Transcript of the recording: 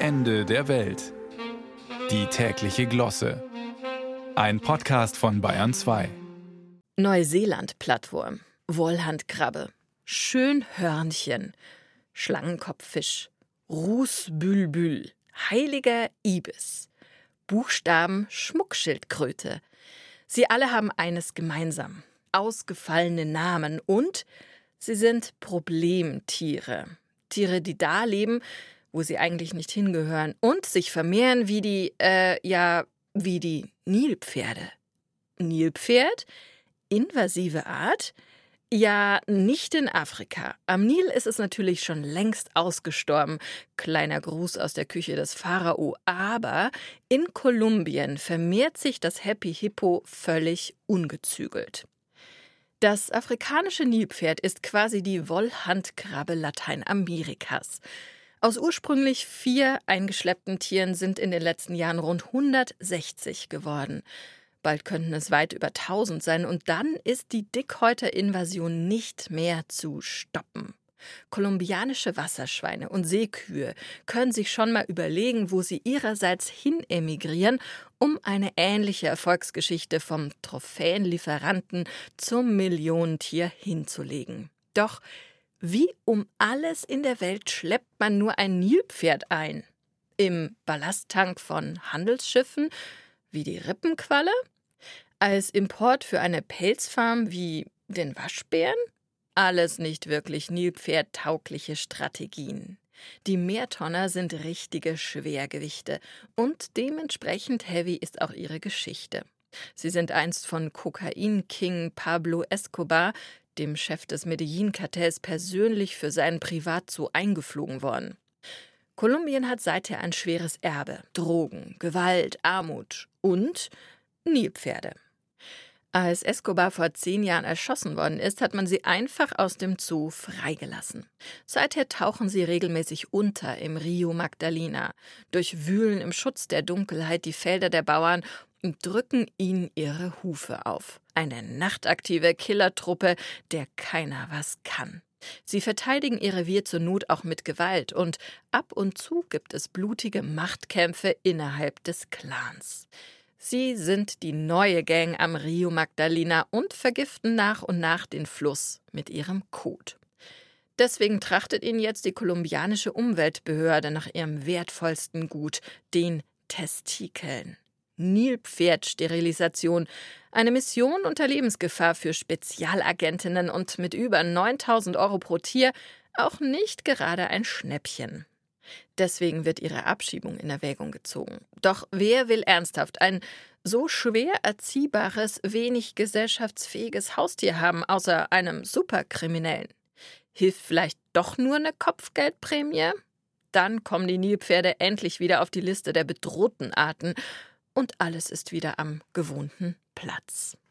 Ende der Welt. Die tägliche Glosse. Ein Podcast von Bayern 2. Neuseeland-Plattwurm, Wollhandkrabbe, Schönhörnchen, Schlangenkopffisch, Rußbülbül, heiliger Ibis, Buchstaben Schmuckschildkröte. Sie alle haben eines gemeinsam: ausgefallene Namen und sie sind Problemtiere. Tiere, die da leben, wo sie eigentlich nicht hingehören und sich vermehren wie die, äh, ja, wie die Nilpferde. Nilpferd? Invasive Art? Ja, nicht in Afrika. Am Nil ist es natürlich schon längst ausgestorben. Kleiner Gruß aus der Küche des Pharao. Aber in Kolumbien vermehrt sich das Happy Hippo völlig ungezügelt. Das afrikanische Nilpferd ist quasi die Wollhandkrabbe Lateinamerikas. Aus ursprünglich vier eingeschleppten Tieren sind in den letzten Jahren rund 160 geworden. Bald könnten es weit über 1000 sein und dann ist die Dickhäuter-Invasion nicht mehr zu stoppen. Kolumbianische Wasserschweine und Seekühe können sich schon mal überlegen, wo sie ihrerseits hin emigrieren, um eine ähnliche Erfolgsgeschichte vom Trophäenlieferanten zum Millionentier hinzulegen. Doch wie um alles in der Welt schleppt man nur ein Nilpferd ein? Im Ballasttank von Handelsschiffen? wie die Rippenqualle, als Import für eine Pelzfarm wie den Waschbären? Alles nicht wirklich Nilpferd-taugliche Strategien. Die Mehrtonner sind richtige Schwergewichte und dementsprechend heavy ist auch ihre Geschichte. Sie sind einst von Kokain-King Pablo Escobar, dem Chef des Medellin-Kartells, persönlich für seinen Privatzoo eingeflogen worden. Kolumbien hat seither ein schweres Erbe: Drogen, Gewalt, Armut und Nilpferde. Als Escobar vor zehn Jahren erschossen worden ist, hat man sie einfach aus dem Zoo freigelassen. Seither tauchen sie regelmäßig unter im Rio Magdalena, durchwühlen im Schutz der Dunkelheit die Felder der Bauern drücken ihnen ihre Hufe auf. Eine nachtaktive Killertruppe, der keiner was kann. Sie verteidigen ihr Revier zur Not auch mit Gewalt und ab und zu gibt es blutige Machtkämpfe innerhalb des Clans. Sie sind die neue Gang am Rio Magdalena und vergiften nach und nach den Fluss mit ihrem Kot. Deswegen trachtet ihnen jetzt die kolumbianische Umweltbehörde nach ihrem wertvollsten Gut, den Testikeln. Nilpferdsterilisation. Eine Mission unter Lebensgefahr für Spezialagentinnen und mit über 9000 Euro pro Tier auch nicht gerade ein Schnäppchen. Deswegen wird ihre Abschiebung in Erwägung gezogen. Doch wer will ernsthaft ein so schwer erziehbares, wenig gesellschaftsfähiges Haustier haben, außer einem Superkriminellen? Hilft vielleicht doch nur eine Kopfgeldprämie? Dann kommen die Nilpferde endlich wieder auf die Liste der bedrohten Arten und alles ist wieder am gewohnten Platz.